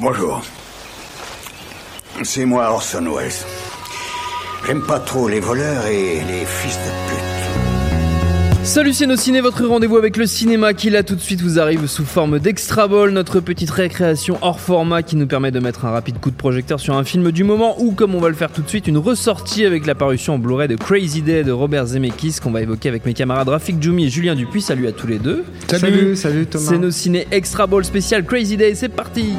Bonjour. C'est moi Orson Welles. J'aime pas trop les voleurs et les fils de pute. Salut c'est nos ciné, votre rendez-vous avec le cinéma qui là tout de suite vous arrive sous forme d'extra ball, notre petite récréation hors format qui nous permet de mettre un rapide coup de projecteur sur un film du moment ou comme on va le faire tout de suite, une ressortie avec la parution en Blu-ray de Crazy Day de Robert Zemeckis qu'on va évoquer avec mes camarades Rafik Djoumi et Julien Dupuis. Salut à tous les deux. Salut, salut Thomas. C'est nos ciné extra ball spécial Crazy Day, c'est parti.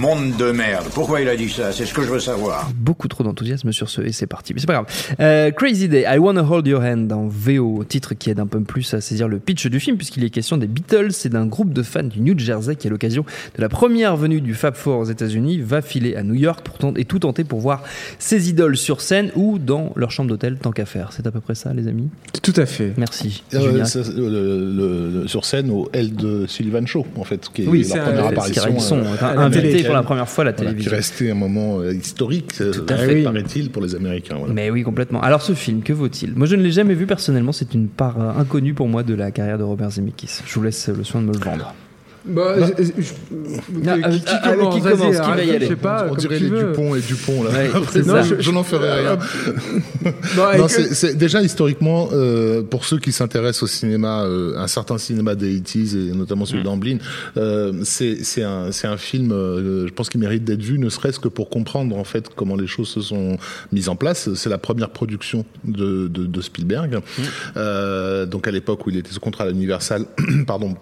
Monde de merde. Pourquoi il a dit ça? C'est ce que je veux savoir. Beaucoup trop d'enthousiasme sur ce et c'est parti. Mais c'est pas grave. Euh, Crazy Day, I Wanna Hold Your Hand en VO, titre qui aide un peu plus à saisir le pitch du film puisqu'il est question des Beatles et d'un groupe de fans du New Jersey qui à l'occasion de la première venue du Fab Four aux États-Unis va filer à New York pour tenter, et tout tenter pour voir ses idoles sur scène ou dans leur chambre d'hôtel tant qu'à faire. C'est à peu près ça les amis? Tout à fait. Merci. Euh, Julien. ça, le- le- le- sur scène au L de Sullivan Show, en fait, qui est Oui, leur c'est un- première apparition. euh, invités télé. Pour la première fois la voilà, qui télévision. restait un moment euh, historique, euh, à fait, paraît-il, pour les Américains. voilà. Mais oui, complètement. Alors ce film, que vaut-il? Moi je ne l'ai jamais vu personnellement, c'est une part euh, inconnue pour moi de la carrière de Robert Zemeckis. Je vous laisse le soin de me le vendre. Bah, Bah. je- Ah, qui, qui ah, commence qui commence Qui va y aller Je sais pas, On dirait les veux. Dupont et Dupont, là. Ouais, Après, c'est non, ça. je, je n'en ferai rien. Bah, Non, déjà historiquement, euh, pour ceux qui s'intéressent au cinéma, euh, un certain cinéma des 80s et notamment Mm. celui d'Amblin, euh, c'est un, film, euh, je pense qu'il mérite d'être vu, ne serait-ce que pour comprendre en fait comment les choses se sont mises en place. C'est la première production de, de, de Spielberg, Mm. Euh, donc à l'époque où il était sous contrat à l'Universal, pardon.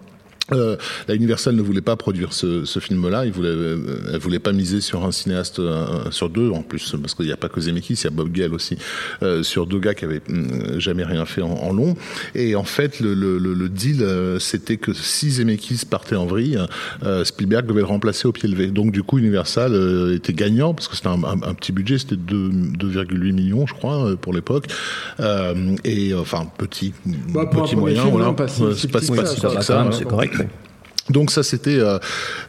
Euh, la Universal ne voulait pas produire ce, ce film-là. Il voulait, euh, elle voulait pas miser sur un cinéaste euh, sur deux en plus, parce qu'il n'y a pas que Zemeckis, il y a Bob Gale aussi, euh, sur deux gars qui avaient hum, jamais rien fait en, en long. Et en fait, le, le, le, le deal, euh, c'était que si Zemeckis partait en vrille, euh, Spielberg devait le remplacer au pied levé. Donc du coup, Universal euh, était gagnant parce que c'était un, un- un petit budget, c'était 2 2,8 millions, je crois, euh, pour l'époque. Euh, et enfin petit, Bah, petit moyen, voilà. non, pas si- Ouais, si c'est pas, si petit que ça, c'est correct. Oui. Donc ça c'était euh,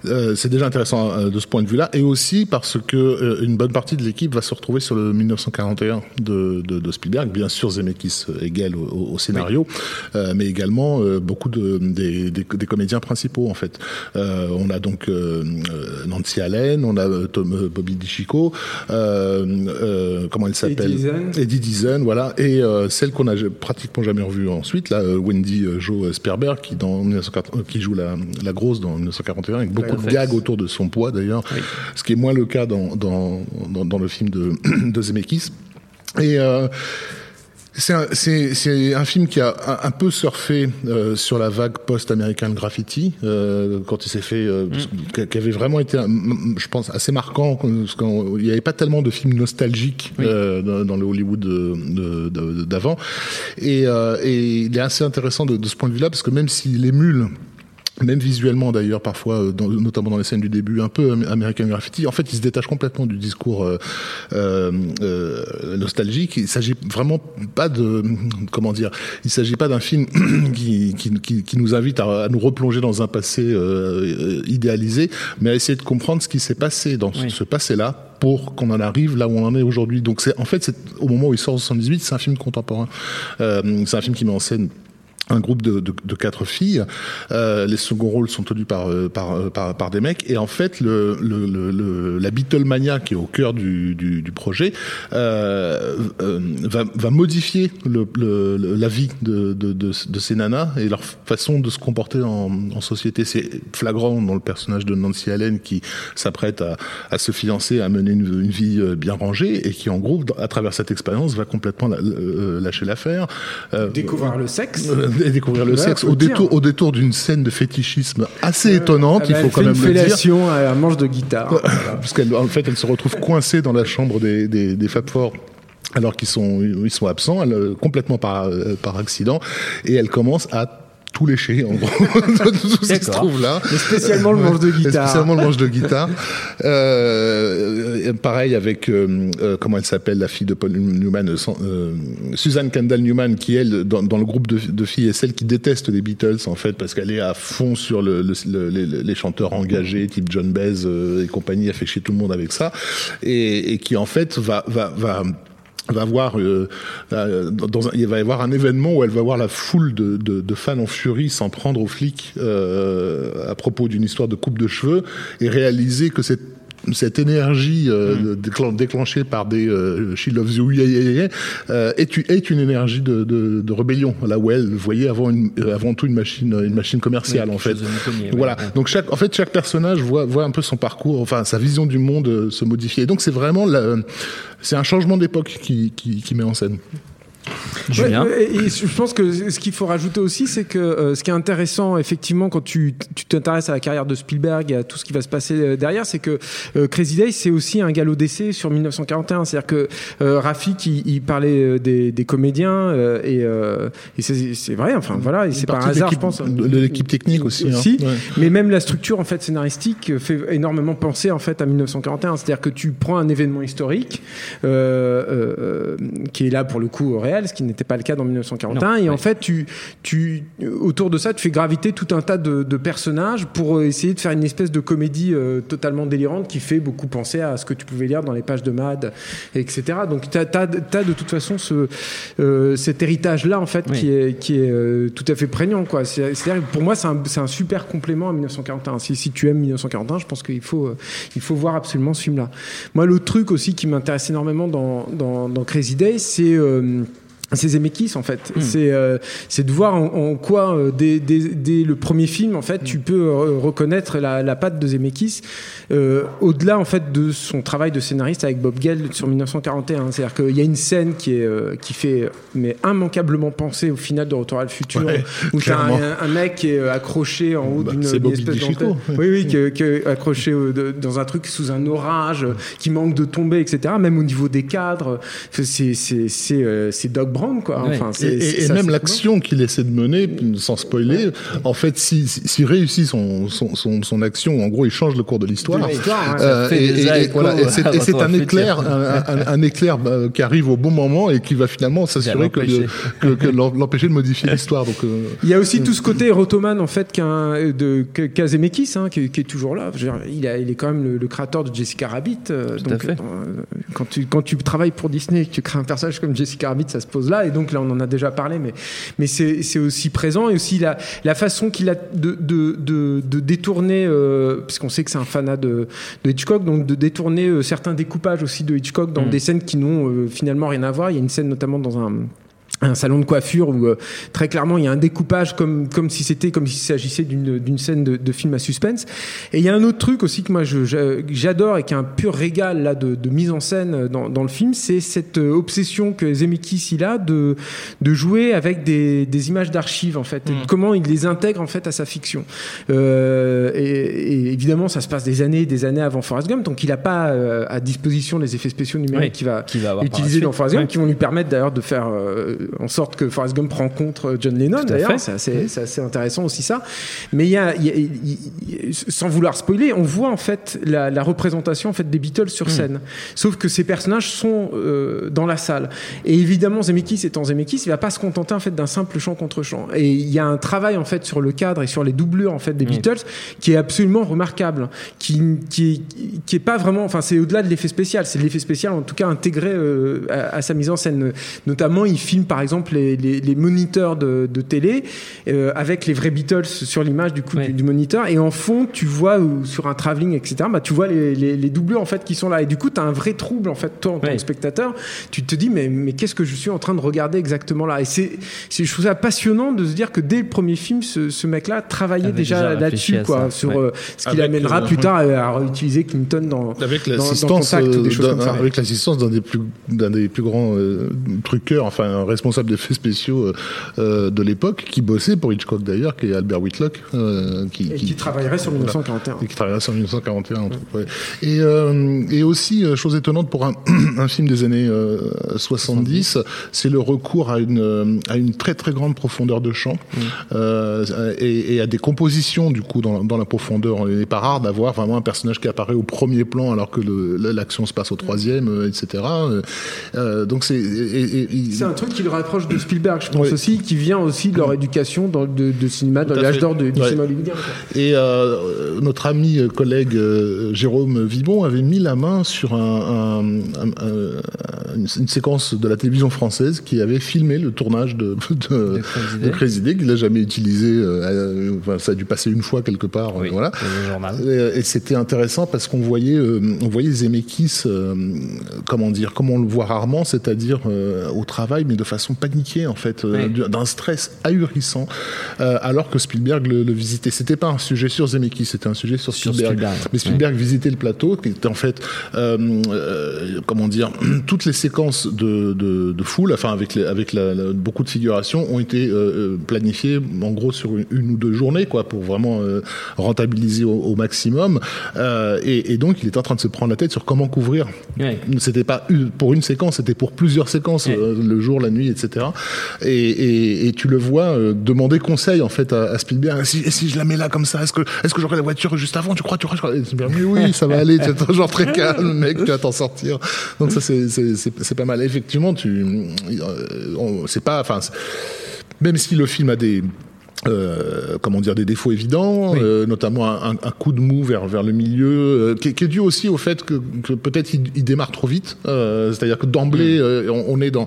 euh, c'est déjà intéressant euh, de ce point de vue-là. Et aussi parce que une bonne partie de l'équipe va se retrouver sur le 1941 de, de, de Spielberg, bien sûr Zemeckis égale au, au- scénario, mais également beaucoup de des, des, des comédiens principaux en fait. On a donc Nancy Allen, on a Tom, Bobby DiCicco, comment elle s'appelle Eddie Deason, voilà, et celle qu'on a pratiquement jamais revue ensuite, là, Wendy Jo Sperber, qui dans 1980 qui joue la, la grosse dans 1941, avec beaucoup de gags autour de son poids d'ailleurs, Oui. ce qui est moins le cas dans dans, dans, dans le film de, de Zemeckis. Et euh, c'est un, un film qui a un, un peu surfé euh, sur la vague post-American Graffiti euh, quand il s'est fait, euh, qui- qui avait vraiment été, je pense, assez marquant. Parce qu'il n'y avait pas tellement de films nostalgiques dans, dans le Hollywood de- de- de- d'avant. Et, et il est assez intéressant de, de ce point de vue-là parce que même s'il émule même visuellement d'ailleurs parfois euh, dans- notamment dans les scènes du début un peu am- American Graffiti en fait il se détache complètement du discours euh, euh, euh, nostalgique. Il s'agit vraiment pas de comment dire il s'agit pas d'un film qui, qui, qui, qui nous invite à, à nous replonger dans un passé euh, euh, idéalisé mais à essayer de comprendre ce qui s'est passé dans ce- Oui. ce passé là pour qu'on en arrive là où on en est aujourd'hui. Donc c'est en fait c'est au moment où il sort en 78 c'est un film contemporain. Euh, c'est un film qui met en scène un groupe de, de, de quatre filles. Euh, les seconds rôles sont tenus par, euh, par, euh, par, par des mecs. Et en fait, le, le, le, la Beatlemania qui est au cœur du, du, du projet euh, euh, va, va modifier le, le, la vie de, de, de, de ces nanas et leur façon de se comporter en, en société. C'est flagrant dans le personnage de Nancy Allen qui s'apprête à, à se fiancer, à mener une, une vie bien rangée et qui, en gros, à travers cette expérience, va complètement la- lâcher l'affaire. Découvrir le sexe. Euh, et découvrir le Ouais, sexe au dire. détour, au détour d'une scène de fétichisme assez étonnante, il faut quand même le dire. à un manche de guitare. Voilà. Parce qu'elle, en fait, elle se retrouve coincée dans la chambre des, des, des Fab Four alors qu'ils sont, ils sont absents, elle, euh, complètement par, euh, par accident, et elle commence à tout lécher, en gros, de tout ce qui se trouve là. Mais spécialement le manche de Et guitare. Spécialement le manche de guitare. Euh, euh, pareil avec euh, euh, comment elle s'appelle la fille de Paul Newman, euh, Suzanne Kendall Newman, qui elle dans, dans le groupe de, de filles est celle qui déteste les Beatles en fait parce qu'elle est à fond sur le, le- le- les, les chanteurs engagés type John Baez et compagnie, a fait chier tout le monde avec ça et, et qui en fait va va va va voir euh, euh, un- il va y avoir un événement où elle va voir la foule de, de, de fans en furie s'en prendre aux flics euh, à propos d'une histoire de coupe de cheveux et réaliser que cette cette énergie euh, déclen- déclenchée par des euh, She Loves You yeah, yeah, yeah, euh, est, une énergie de, de, de rébellion là où elle voyait avant une, euh, avant tout une machine une machine commerciale Oui, en fait voilà Ouais. donc chaque, en fait, chaque personnage voit, voit un peu son parcours, enfin sa vision du monde se modifier. Et donc c'est vraiment, c'est un changement d'époque qui, qui, qui met en scène. Julien. Ouais, et, et je pense que ce qu'il faut rajouter aussi, c'est que euh, ce qui est intéressant, effectivement, quand tu tu t'intéresses à la carrière de Spielberg et à tout ce qui va se passer euh, derrière, c'est que euh, Crazy Days, c'est aussi un galop d'essai sur 1941. C'est-à-dire que euh, Rafik, il, il parlait des, des comédiens euh, et, euh, et c'est vrai. Enfin voilà, et c'est pas un Partie de hasard, je pense. De, de l'équipe technique aussi. hein. Aussi, Ouais. mais même la structure en fait scénaristique fait énormément penser en fait à 1941. C'est-à-dire que tu prends un événement historique euh, euh, qui est là pour le coup au réel, ce qui n'était pas le cas dans 1941, Non, et en fait tu, tu autour de ça tu fais graviter tout un tas de, de personnages pour euh, essayer de faire une espèce de comédie euh, totalement délirante qui fait beaucoup penser à ce que tu pouvais lire dans les pages de Mad, etc. Donc tu as, de toute façon ce, euh, cet héritage là en fait Oui. qui est, qui est euh, tout à fait prégnant C'est-à-dire pour moi c'est un, un super complément à 1941. Si, si tu aimes 1941, je pense qu'il faut, il faut voir absolument ce film-là. Moi, l'autre truc aussi qui m'intéresse énormément dans, dans, dans Crazy Days, c'est euh, c'est Zemeckis en fait. C'est euh, c'est de voir en, en quoi euh, dès, dès, dès le premier film en fait tu peux euh, reconnaître la, la patte de Zemeckis euh, au-delà en fait de son travail de scénariste avec Bob Gale sur 1941. C'est-à-dire qu'il y a une scène qui est euh, qui fait mais immanquablement penser au final de Retour à le futur Ouais, où t'as un, un mec qui est accroché en haut Bah, d'une espèce d'antenne. Oui, oui, que, que accroché de- dans un truc sous un orage, qui manque de tomber, etc. Même au niveau des cadres, c'est c'est c'est c'est Doc Brown quoi. Ouais. Enfin, Et, c'est- et- c'est- et ça, même l'action qu'il essaie de mener, sans spoiler, en fait, s'il si, réussit son, son, son, son action, en gros, il change le cours de l'histoire. Ouais. Euh, et, voilà, c'est un éclair, futur. un, un- un éclair bah, qui arrive au bon moment et qui va finalement s'assurer que, que, l'empêcher de modifier l'histoire. Donc, euh, Il y a aussi tout ce côté Rotoman en fait qu'un de que- Zemeckis, hein, qui, qui est toujours là. Dire, il, a, il est quand même le, le créateur de Jessica Rabbit. euh, Tout à donc fait. euh, quand tu quand tu travailles pour Disney, et que tu crées un personnage comme Jessica Rabbit, ça se pose Et donc là, on en a déjà parlé, mais mais c'est aussi présent et aussi la la façon qu'il a de de de, de détourner, euh, puisqu'on sait que c'est un fanat de de Hitchcock, donc de détourner euh, certains découpages aussi de Hitchcock dans Mm. des scènes qui n'ont euh, finalement rien à voir. Il y a une scène notamment dans un un salon de coiffure où euh, très clairement il y a un découpage comme comme si c'était comme s'il s'agissait d'une d'une scène de, de film à suspense. Et il y a un autre truc aussi que moi j'adore et qui est un pur régal là de, de mise en scène dans, dans le film c'est cette euh, obsession que Zemeckis il a de de jouer avec des, des images d'archives en fait et de comment il les intègre en fait à sa fiction. Euh, et, et évidemment ça se passe des années des années avant Forrest Gump donc il a pas euh, à disposition les effets spéciaux numériques Oui, qui va qui va utiliser dans Forrest Gump qui vont lui permettre d'ailleurs de faire euh, en sorte que Forrest Gump rencontre John Lennon d'ailleurs. c'est assez, c'est assez intéressant aussi ça. Mais il y a, il y a- il- il- sans vouloir spoiler on voit en fait la, la représentation en fait des Beatles sur Hmm. scène. Sauf que ces personnages sont euh, dans la salle. Et évidemment Zemeckis étant Zemeckis il va pas se contenter en fait d'un simple chant contre chant. Et il y a un travail en fait sur le cadre et sur les doublures en fait des Mm. Beatles qui est absolument remarquable qui qui est, qui est pas vraiment enfin c'est au-delà de l'effet spécial. C'est l'effet spécial en tout cas intégré euh, à, à sa mise en scène. Notamment il filme par exemple les, les, les moniteurs de, de télé euh, avec les vrais Beatles sur l'image du coup Ouais. du, du moniteur et en fond tu vois ou sur un travelling etc bah tu vois les, les, les doublures en fait qui sont là et du coup tu as un vrai trouble en fait toi en tant Ouais. que spectateur tu te dis mais, mais qu'est-ce que je suis en train de regarder exactement là? Et c'est je trouve ça passionnant de se dire que dès le premier film ce, ce mec là travaillait déjà là-dessus quoi ça, sur ouais. euh, ce qui Avec, l'amènera euh, plus tard à, à réutiliser Clinton dans Avec l'assistance Contact ou des euh, choses d'un- comme ça. avec l'assistance d'un des plus d'un des plus grands euh, truqueurs, enfin un responsable d'effets spéciaux euh, euh, de l'époque, qui bossait pour Hitchcock d'ailleurs, qui est Albert Whitlock, euh, qui, et qui travaillerait sur 1941 et qui travaillera sur 1941. entre autres, ouais. Et, euh, et aussi, chose étonnante pour un, un film des années euh, 70, c'est le recours à une, à une très très grande profondeur de champ euh, et, et à des compositions du coup dans, dans la profondeur. Il n'est pas rare d'avoir vraiment un personnage qui apparaît au premier plan alors que l'action se passe au troisième, etc. Donc c'est C'est un truc qu'il rajoute l'approche de Spielberg, je pense aussi, qui vient aussi de leur éducation dans, de, de cinéma, dans l'âge d'or du cinéma hollywoodien. Et euh, notre ami euh, collègue euh, Jérôme Vibon avait mis la main sur un, un, un, une, séquence de la télévision française qui avait filmé le tournage de, de, qu'il n'a jamais utilisé. Euh, enfin, ça a dû passer une fois quelque part. Oui, voilà. Et, et c'était intéressant parce qu'on voyait, on voyait Zemeckis, comment dire, comme on le voit rarement, c'est-à-dire au travail, mais de façon paniquée en fait, oui. d'un stress ahurissant, alors que Spielberg le, le visitait. C'était pas un sujet sur Zemeckis, c'était un sujet sur Spielberg. Sur Spielberg. Mais Spielberg oui. visitait le plateau, qui était en fait, euh, euh, comment dire, toutes les séquences de, de, de foule, enfin avec, les, avec la, la, beaucoup de figurations, ont été euh, planifiées en gros sur une, une, ou deux journées, quoi, pour vraiment euh, rentabiliser au, au maximum. Euh, Et, et, donc, il était en train de se prendre la tête sur comment couvrir. Oui. C'était pas pour une séquence, c'était pour plusieurs séquences, le jour, la nuit, etc. Et, et tu le vois demander conseil en fait à, à Spielberg. Si, si je la mets là comme ça, est-ce que, est-ce que j'aurai la voiture juste avant Tu crois, tu crois, tu crois Mais oui, ça va aller. tu es genre très calme, mec, tu vas t'en sortir. Donc ça, c'est pas mal. Effectivement, tu, c'est pas, enfin, même si le film a des euh, comment dire des défauts évidents, oui. euh, notamment un, un, coup de mou vers vers le milieu, euh, qui, qui, est dû aussi au fait que, que peut-être il, il, démarre trop vite. Euh, c'est-à-dire que d'emblée, mmh. on, on, est dans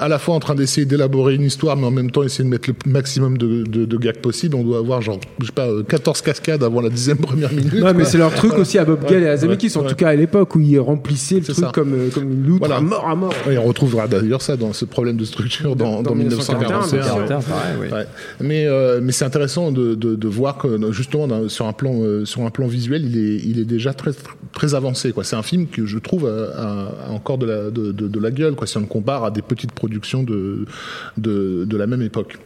à la fois en train d'essayer d'élaborer une histoire, mais en même temps essayer de mettre le maximum de, de, de gags possible. On doit avoir genre je sais pas 14 cascades avant la dixième première minute. Ouais, mais c'est leur truc aussi à Bob Gale et à Zemeckis, en tout cas à l'époque où ils remplissaient le truc ça. comme comme une loutre voilà. à mort à mort. Et on retrouvera d'ailleurs ça dans ce problème de structure dans, dans, dans 1941. Ouais. Mais euh, mais c'est intéressant de, voir que justement dans, sur un plan euh, sur un plan visuel, il est déjà très très avancé. C'est un film que je trouve a, a encore de la gueule. Quoi, si on le compare à des petites productions de la même époque.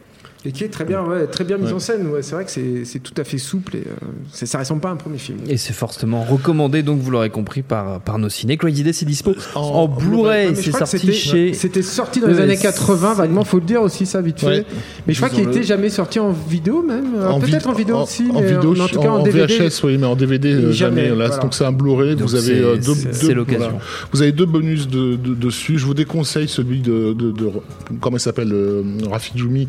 Et qui est très bien, ouais, très bien mise ouais. en scène. Ouais, c'est vrai que c'est tout à fait souple et euh, ça ressemble pas à un premier film. Et c'est fortement recommandé, donc vous l'aurez compris par, par nos ciné. Crazy Day, c'est dispo en, en Blu-ray. c'est sorti chez. C'était sorti dans les années 80, vaguement, faut le dire aussi ça vite fait. Mais je crois qu'il était jamais sorti en vidéo même. Peut-être en vidéo aussi, en, mais vidéo, en, tout cas en, en DVD. VHS, oui, mais en DVD jamais. jamais là, voilà. Donc c'est un Blu-ray. Vous avez euh, deux. Vous avez deux bonus de, de, dessus. Je vous déconseille celui de, comment il s'appelle, euh, Rafi Djoumi,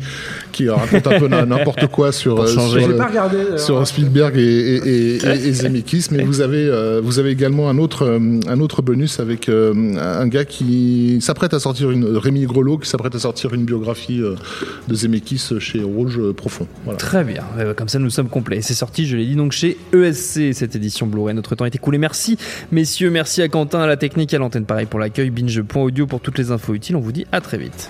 qui raconte un peu n'importe quoi sur, euh, sur, regardé, sur, Spielberg et, et, et, et Zemeckis, mais vous avez, euh, vous avez également un autre, euh, un autre bonus avec un gars qui s'apprête à sortir une, Rémi Grelot, qui s'apprête à sortir une biographie de Zemeckis chez Rouge Profond. Voilà. Très bien, comme ça nous sommes complets. C'est sorti, je l'ai dit, donc chez ESC, cette édition Blu-ray. Notre temps est écoulé. Merci, messieurs, merci à Quentin, à la technique, à l'antenne, pareil pour l'accueil, binge.audio pour toutes les infos utiles. On vous dit à très vite.